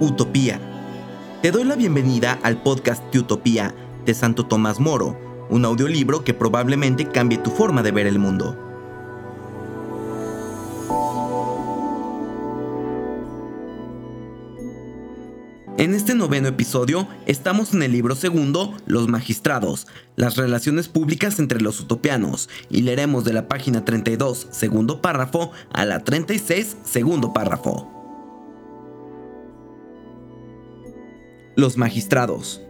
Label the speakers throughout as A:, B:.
A: Utopía. Te doy la bienvenida al podcast de Utopía de Santo Tomás Moro, un audiolibro que probablemente cambie tu forma de ver el mundo. En este noveno episodio estamos en el libro segundo, Los Magistrados, las relaciones públicas entre los utopianos, y leeremos de la página 32, segundo párrafo, a la 36, segundo párrafo. Los magistrados.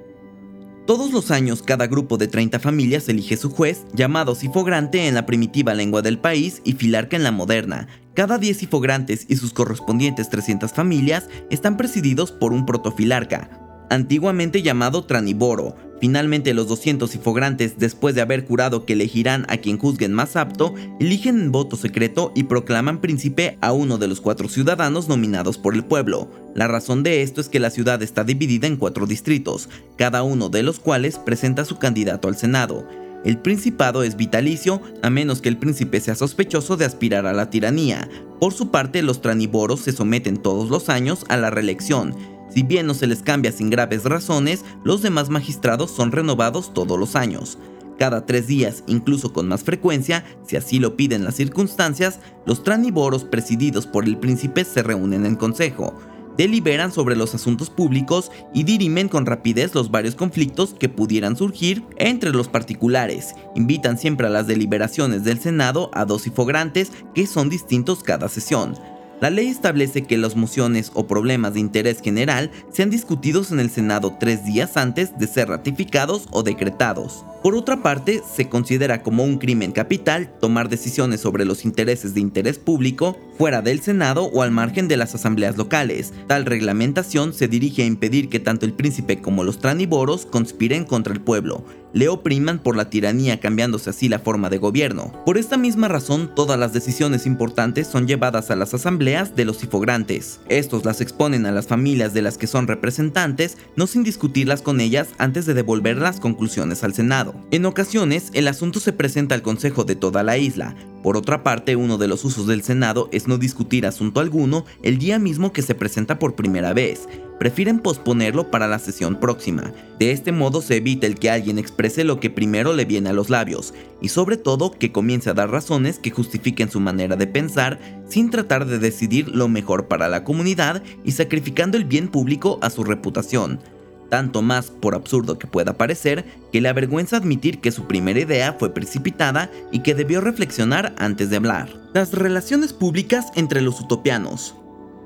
A: Todos los años cada grupo de 30 familias elige su juez, llamado sifogrante en la primitiva lengua del país y filarca en la moderna. Cada 10 sifograntes y sus correspondientes 300 familias están presididos por un protofilarca, antiguamente llamado traniboro, Finalmente los 200 sifograntes, después de haber jurado que elegirán a quien juzguen más apto, eligen en voto secreto y proclaman príncipe a uno de los cuatro ciudadanos nominados por el pueblo. La razón de esto es que la ciudad está dividida en cuatro distritos, cada uno de los cuales presenta su candidato al Senado. El principado es vitalicio, a menos que el príncipe sea sospechoso de aspirar a la tiranía. Por su parte, los traniboros se someten todos los años a la reelección, si bien no se les cambia sin graves razones, los demás magistrados son renovados todos los años. Cada tres días, incluso con más frecuencia, si así lo piden las circunstancias, los traniboros presididos por el príncipe se reúnen en consejo, deliberan sobre los asuntos públicos y dirimen con rapidez los varios conflictos que pudieran surgir entre los particulares. Invitan siempre a las deliberaciones del Senado a dos ifograntes que son distintos cada sesión. La ley establece que las mociones o problemas de interés general sean discutidos en el Senado tres días antes de ser ratificados o decretados. Por otra parte, se considera como un crimen capital tomar decisiones sobre los intereses de interés público fuera del Senado o al margen de las asambleas locales. Tal reglamentación se dirige a impedir que tanto el príncipe como los traniboros conspiren contra el pueblo, le opriman por la tiranía cambiándose así la forma de gobierno. Por esta misma razón, todas las decisiones importantes son llevadas a las asambleas de los sifograntes. Estos las exponen a las familias de las que son representantes, no sin discutirlas con ellas antes de devolver las conclusiones al Senado. En ocasiones, el asunto se presenta al Consejo de toda la isla. Por otra parte, uno de los usos del Senado es no discutir asunto alguno el día mismo que se presenta por primera vez. Prefieren posponerlo para la sesión próxima. De este modo se evita el que alguien exprese lo que primero le viene a los labios, y sobre todo que comience a dar razones que justifiquen su manera de pensar sin tratar de decidir lo mejor para la comunidad y sacrificando el bien público a su reputación tanto más por absurdo que pueda parecer, que le avergüenza admitir que su primera idea fue precipitada y que debió reflexionar antes de hablar. Las relaciones públicas entre los utopianos.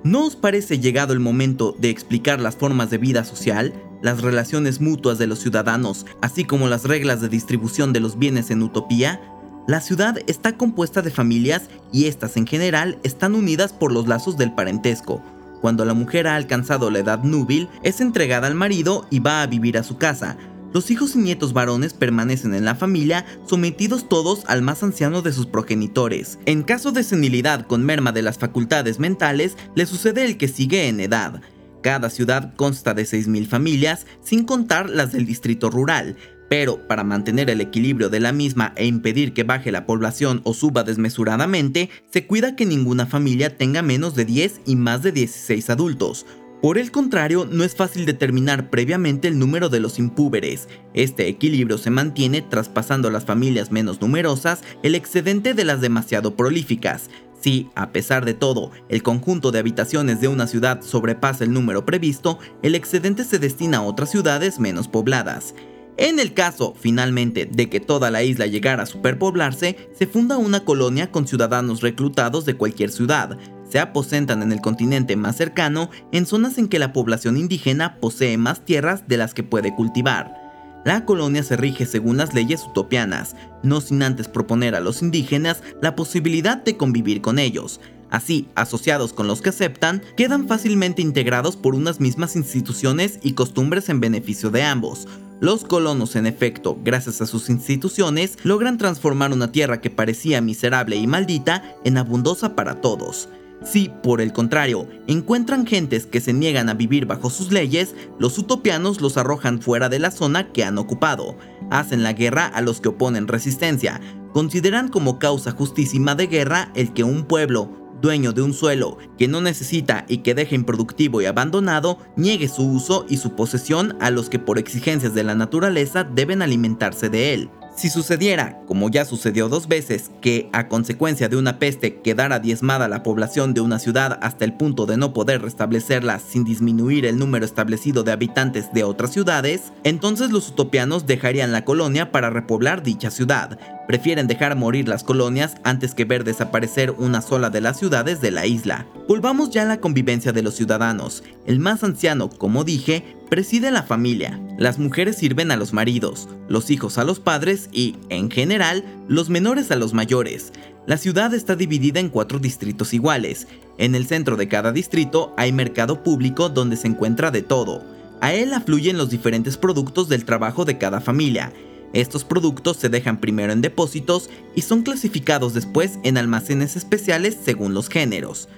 A: ¿No os parece llegado el momento de explicar las formas de vida social, las relaciones mutuas de los ciudadanos, así como las reglas de distribución de los bienes en utopía? La ciudad está compuesta de familias y estas en general están unidas por los lazos del parentesco, cuando la mujer ha alcanzado la edad núbil, es entregada al marido y va a vivir a su casa. Los hijos y nietos varones permanecen en la familia, sometidos todos al más anciano de sus progenitores. En caso de senilidad con merma de las facultades mentales, le sucede el que sigue en edad. Cada ciudad consta de 6.000 familias, sin contar las del distrito rural, pero para mantener el equilibrio de la misma e impedir que baje la población o suba desmesuradamente, se cuida que ninguna familia tenga menos de 10 y más de 16 adultos. Por el contrario, no es fácil determinar previamente el número de los impúberes. Este equilibrio se mantiene traspasando a las familias menos numerosas el excedente de las demasiado prolíficas. Si, a pesar de todo, el conjunto de habitaciones de una ciudad sobrepasa el número previsto, el excedente se destina a otras ciudades menos pobladas. En el caso, finalmente, de que toda la isla llegara a superpoblarse, se funda una colonia con ciudadanos reclutados de cualquier ciudad. Se aposentan en el continente más cercano, en zonas en que la población indígena posee más tierras de las que puede cultivar. La colonia se rige según las leyes utopianas, no sin antes proponer a los indígenas la posibilidad de convivir con ellos. Así, asociados con los que aceptan, quedan fácilmente integrados por unas mismas instituciones y costumbres en beneficio de ambos. Los colonos, en efecto, gracias a sus instituciones, logran transformar una tierra que parecía miserable y maldita en abundosa para todos. Si, por el contrario, encuentran gentes que se niegan a vivir bajo sus leyes, los utopianos los arrojan fuera de la zona que han ocupado. Hacen la guerra a los que oponen resistencia. Consideran como causa justísima de guerra el que un pueblo, dueño de un suelo que no necesita y que deja improductivo y abandonado, niegue su uso y su posesión a los que por exigencias de la naturaleza deben alimentarse de él. Si sucediera, como ya sucedió dos veces, que a consecuencia de una peste quedara diezmada la población de una ciudad hasta el punto de no poder restablecerla sin disminuir el número establecido de habitantes de otras ciudades, entonces los utopianos dejarían la colonia para repoblar dicha ciudad. Prefieren dejar morir las colonias antes que ver desaparecer una sola de las ciudades de la isla. Volvamos ya a la convivencia de los ciudadanos. El más anciano, como dije, preside la familia. Las mujeres sirven a los maridos, los hijos a los padres y, en general, los menores a los mayores. La ciudad está dividida en cuatro distritos iguales. En el centro de cada distrito hay mercado público donde se encuentra de todo. A él afluyen los diferentes productos del trabajo de cada familia. Estos productos se dejan primero en depósitos y son clasificados después en almacenes especiales según los géneros.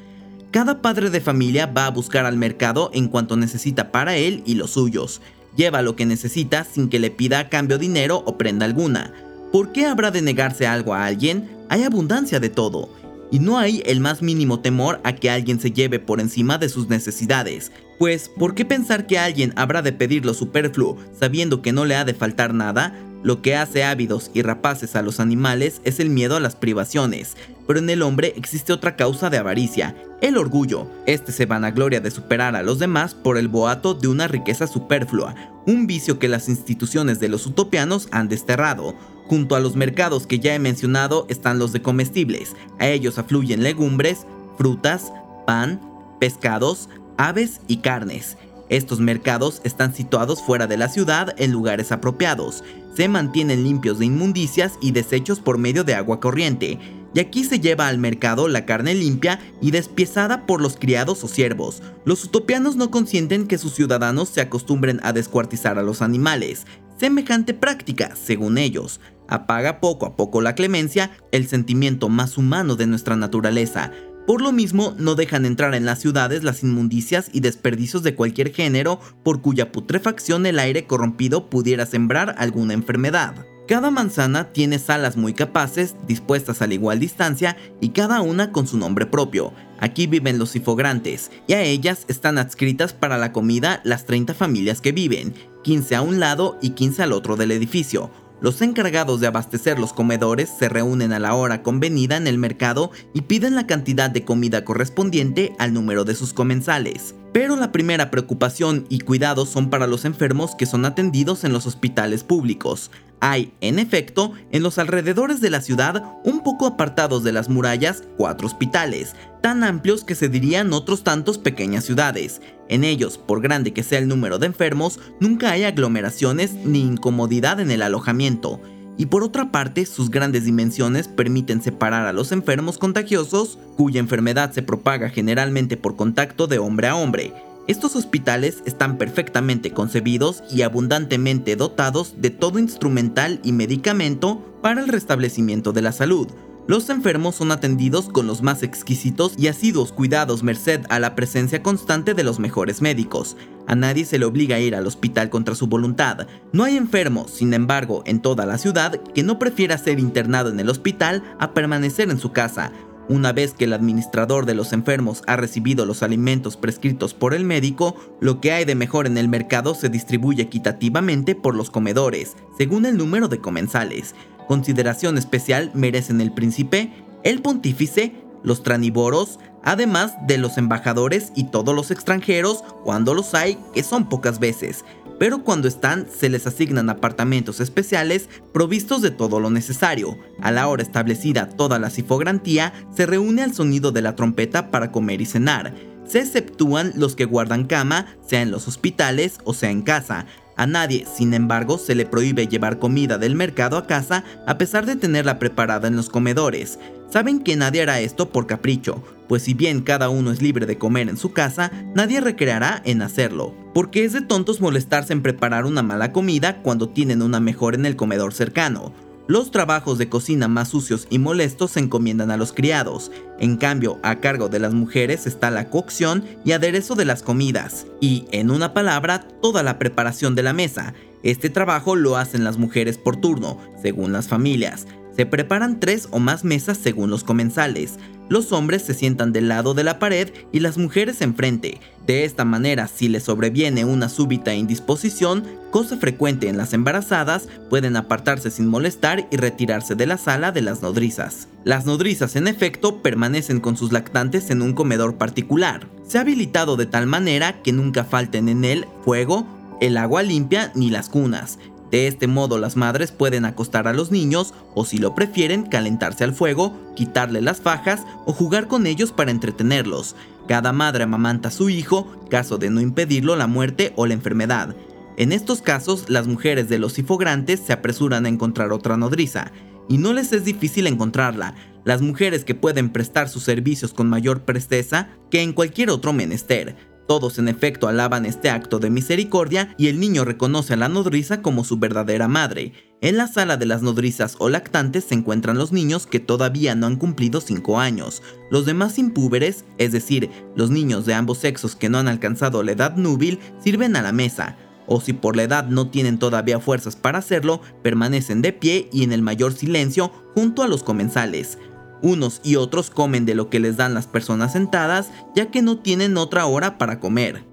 A: Cada padre de familia va a buscar al mercado en cuanto necesita para él y los suyos. Lleva lo que necesita sin que le pida a cambio dinero o prenda alguna. ¿Por qué habrá de negarse algo a alguien? Hay abundancia de todo. Y no hay el más mínimo temor a que alguien se lleve por encima de sus necesidades. Pues, ¿por qué pensar que alguien habrá de pedir lo superfluo sabiendo que no le ha de faltar nada? Lo que hace ávidos y rapaces a los animales es el miedo a las privaciones, pero en el hombre existe otra causa de avaricia, el orgullo. Este se vanagloria de superar a los demás por el boato de una riqueza superflua, un vicio que las instituciones de los utopianos han desterrado. Junto a los mercados que ya he mencionado están los de comestibles, a ellos afluyen legumbres, frutas, pan, pescados, aves y carnes. Estos mercados están situados fuera de la ciudad en lugares apropiados. Se mantienen limpios de inmundicias y desechos por medio de agua corriente. Y aquí se lleva al mercado la carne limpia y despiezada por los criados o siervos. Los utopianos no consienten que sus ciudadanos se acostumbren a descuartizar a los animales. Semejante práctica, según ellos, apaga poco a poco la clemencia, el sentimiento más humano de nuestra naturaleza, por lo mismo, no dejan entrar en las ciudades las inmundicias y desperdicios de cualquier género por cuya putrefacción el aire corrompido pudiera sembrar alguna enfermedad. Cada manzana tiene salas muy capaces, dispuestas a la igual distancia y cada una con su nombre propio. Aquí viven los sifograntes, y a ellas están adscritas para la comida las 30 familias que viven, 15 a un lado y 15 al otro del edificio, los encargados de abastecer los comedores se reúnen a la hora convenida en el mercado y piden la cantidad de comida correspondiente al número de sus comensales. Pero la primera preocupación y cuidado son para los enfermos que son atendidos en los hospitales públicos. Hay, en efecto, en los alrededores de la ciudad, un poco apartados de las murallas, cuatro hospitales, tan amplios que se dirían otros tantos pequeñas ciudades. En ellos, por grande que sea el número de enfermos, nunca hay aglomeraciones ni incomodidad en el alojamiento. Y por otra parte, sus grandes dimensiones permiten separar a los enfermos contagiosos, cuya enfermedad se propaga generalmente por contacto de hombre a hombre, estos hospitales están perfectamente concebidos y abundantemente dotados de todo instrumental y medicamento para el restablecimiento de la salud. Los enfermos son atendidos con los más exquisitos y asiduos cuidados merced a la presencia constante de los mejores médicos. A nadie se le obliga a ir al hospital contra su voluntad. No hay enfermo, sin embargo, en toda la ciudad que no prefiera ser internado en el hospital a permanecer en su casa, una vez que el administrador de los enfermos ha recibido los alimentos prescritos por el médico, lo que hay de mejor en el mercado se distribuye equitativamente por los comedores, según el número de comensales. Consideración especial merecen el príncipe, el pontífice, los traniboros, además de los embajadores y todos los extranjeros, cuando los hay, que son pocas veces pero cuando están se les asignan apartamentos especiales provistos de todo lo necesario. A la hora establecida toda la cifograntía se reúne al sonido de la trompeta para comer y cenar. Se exceptúan los que guardan cama, sea en los hospitales o sea en casa. A nadie, sin embargo, se le prohíbe llevar comida del mercado a casa a pesar de tenerla preparada en los comedores. Saben que nadie hará esto por capricho, pues si bien cada uno es libre de comer en su casa, nadie recreará en hacerlo, porque es de tontos molestarse en preparar una mala comida cuando tienen una mejor en el comedor cercano. Los trabajos de cocina más sucios y molestos se encomiendan a los criados, en cambio a cargo de las mujeres está la cocción y aderezo de las comidas, y en una palabra, toda la preparación de la mesa. Este trabajo lo hacen las mujeres por turno, según las familias. Se preparan tres o más mesas según los comensales. Los hombres se sientan del lado de la pared y las mujeres enfrente. De esta manera, si les sobreviene una súbita indisposición, cosa frecuente en las embarazadas, pueden apartarse sin molestar y retirarse de la sala de las nodrizas. Las nodrizas, en efecto, permanecen con sus lactantes en un comedor particular. Se ha habilitado de tal manera que nunca falten en él fuego, el agua limpia ni las cunas. De este modo las madres pueden acostar a los niños o si lo prefieren calentarse al fuego, quitarle las fajas o jugar con ellos para entretenerlos. Cada madre amamanta a su hijo, caso de no impedirlo la muerte o la enfermedad. En estos casos, las mujeres de los hifograntes se apresuran a encontrar otra nodriza, y no les es difícil encontrarla, las mujeres que pueden prestar sus servicios con mayor presteza que en cualquier otro menester. Todos en efecto alaban este acto de misericordia y el niño reconoce a la nodriza como su verdadera madre. En la sala de las nodrizas o lactantes se encuentran los niños que todavía no han cumplido 5 años. Los demás impúberes, es decir, los niños de ambos sexos que no han alcanzado la edad núbil, sirven a la mesa. O si por la edad no tienen todavía fuerzas para hacerlo, permanecen de pie y en el mayor silencio junto a los comensales. Unos y otros comen de lo que les dan las personas sentadas, ya que no tienen otra hora para comer.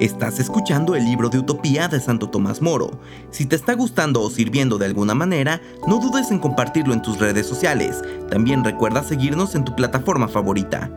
A: Estás escuchando el libro de Utopía de Santo Tomás Moro. Si te está gustando o sirviendo de alguna manera, no dudes en compartirlo en tus redes sociales. También recuerda seguirnos en tu plataforma favorita.